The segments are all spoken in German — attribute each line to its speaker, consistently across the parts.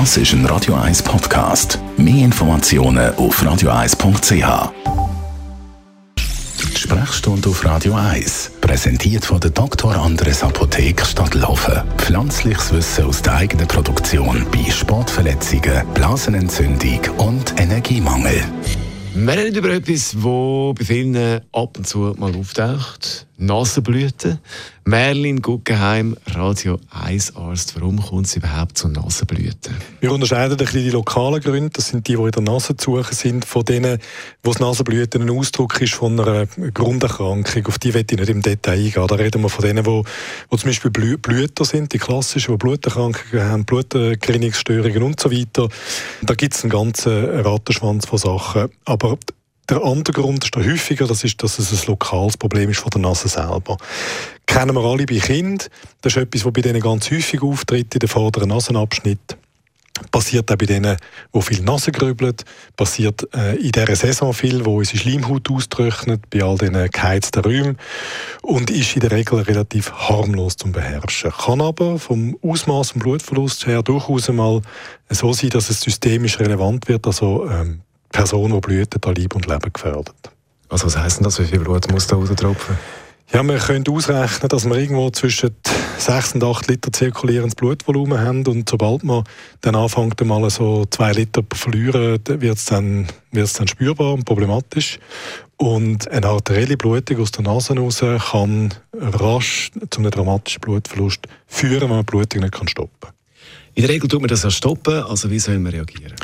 Speaker 1: Das ist ein Radio 1 Podcast. Mehr Informationen auf radio1.ch. Die Sprechstunde auf Radio 1, präsentiert von der Dr. Andres Apotheke Stadtlaufen. Pflanzliches Wissen aus der eigenen Produktion bei Sportverletzungen, Blasenentzündung und Energiemangel.
Speaker 2: Wir reden über etwas, das bei vielen ab und zu mal auftaucht. Nasenblüten. Merlin Guggenheim, Radio 1 Arzt. Warum kommt es überhaupt zu Nasenblüten?
Speaker 3: Wir unterscheiden ein bisschen die lokalen Gründe. Das sind die, die in der Nase zu suchen sind, von denen, wo das Nasenblüten ein Ausdruck ist von einer Grunderkrankung. Auf die will ich nicht im Detail eingehen. Da reden wir von denen, wo, wo zum Beispiel Blüter sind, die klassischen, die Bluterkrankungen haben, Blutgerinnungsstörungen und so weiter. Da gibt es einen ganzen Rattenschwanz von Sachen. Aber der andere Grund ist der häufiger, das ist, dass es ein lokales Problem ist von der Nase selber. Kennen wir alle bei Kindern. Das ist etwas, was bei denen ganz häufig auftritt, in den vorderen Nasenabschnitt. Passiert auch bei denen, die viel Nase grübeln. Passiert äh, in dieser Saison viel, wo unsere Schleimhaut austrocknet, bei all diesen geheizten Räumen. Und ist in der Regel relativ harmlos zum Beherrschen. Kann aber vom Ausmaß und Blutverlust her durchaus mal so sein, dass es systemisch relevant wird. Also ähm, Person, die Blüten an Leib und Leben gefährdet.
Speaker 2: Also was heisst denn das? Wie viel Blut muss da raustropfen?
Speaker 3: Ja, wir können ausrechnen, dass wir irgendwo zwischen 6 und 8 Liter zirkulierendes Blutvolumen haben und sobald man dann anfängt, mal so 2 Liter zu verlieren, wird es dann, wird's dann spürbar und problematisch. Und eine arterielle Blutung aus der Nase raus kann rasch zu einem dramatischen Blutverlust führen, wenn man die Blutung nicht stoppen kann.
Speaker 2: In der Regel tut man das ja stoppen, also wie soll man reagieren?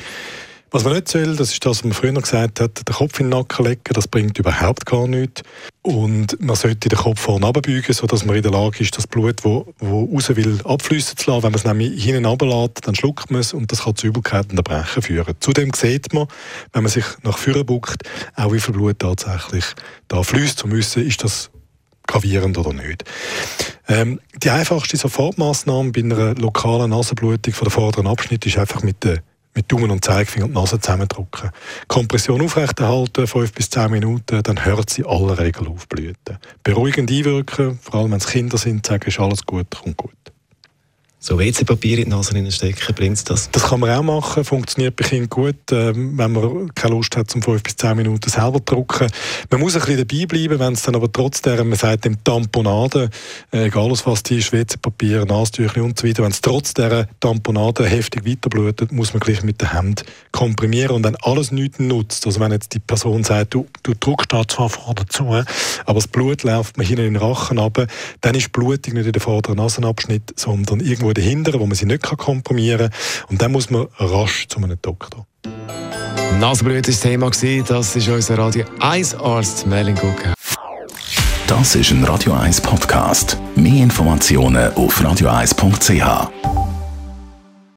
Speaker 3: Was man nicht soll, das ist das, was man früher gesagt hat, den Kopf in den Nacken legen, das bringt überhaupt gar nichts. Und man sollte den Kopf vorne runterbeugen, sodass man in der Lage ist, das Blut, das raus will, abfließen zu lassen. Wenn man es nämlich hinten runterlässt, dann schluckt man es und das kann zu Übelkeiten und Erbrechen führen. Zudem sieht man, wenn man sich nach vorne buckt, auch wie viel Blut tatsächlich da fließt, um zu wissen, ist das gravierend oder nicht. Ähm, die einfachste Sofortmaßnahme bei einer lokalen Nasenblutung von der vorderen Abschnitt ist einfach mit der mit Daumen und Zeigefinger die Nase zusammendrücken. Kompression aufrechterhalten, 5 bis 10 Minuten, dann hört sie aller Regel aufblüten. Beruhigend einwirken, vor allem wenn es Kinder sind, sagen, ist alles gut, kommt gut.
Speaker 2: So WC-Papier in die Nase stecken, bringt das?
Speaker 3: Das kann man auch machen, funktioniert bei Kindern gut, ähm, wenn man keine Lust hat, um 5 bis 10 Minuten selber zu drucken. Man muss ein bisschen dabei bleiben, wenn es dann aber trotzdem, man sagt dem Tamponade, äh, egal was die ist, WC-Papier, Nasentücher und so weiter, wenn es trotz dieser Tamponade heftig weiterblutet, muss man gleich mit der Hand komprimieren und wenn alles nichts nutzt, also wenn jetzt die Person sagt, du, du druckst da zwar vorne zu, aber das Blut läuft mir hinten in den Rachen runter, dann ist Blutung nicht in der vorderen Nasenabschnitt, sondern irgendwo irgendwo dahinter, wo man sie nicht komprimieren kann. Und dann muss man rasch zu einem Doktor.
Speaker 2: Nasenblüte war das Thema. Das ist unser Radio 1 Arzt Merlin Gucken.
Speaker 1: Das ist ein Radio 1 Podcast. Mehr Informationen auf radio1.ch.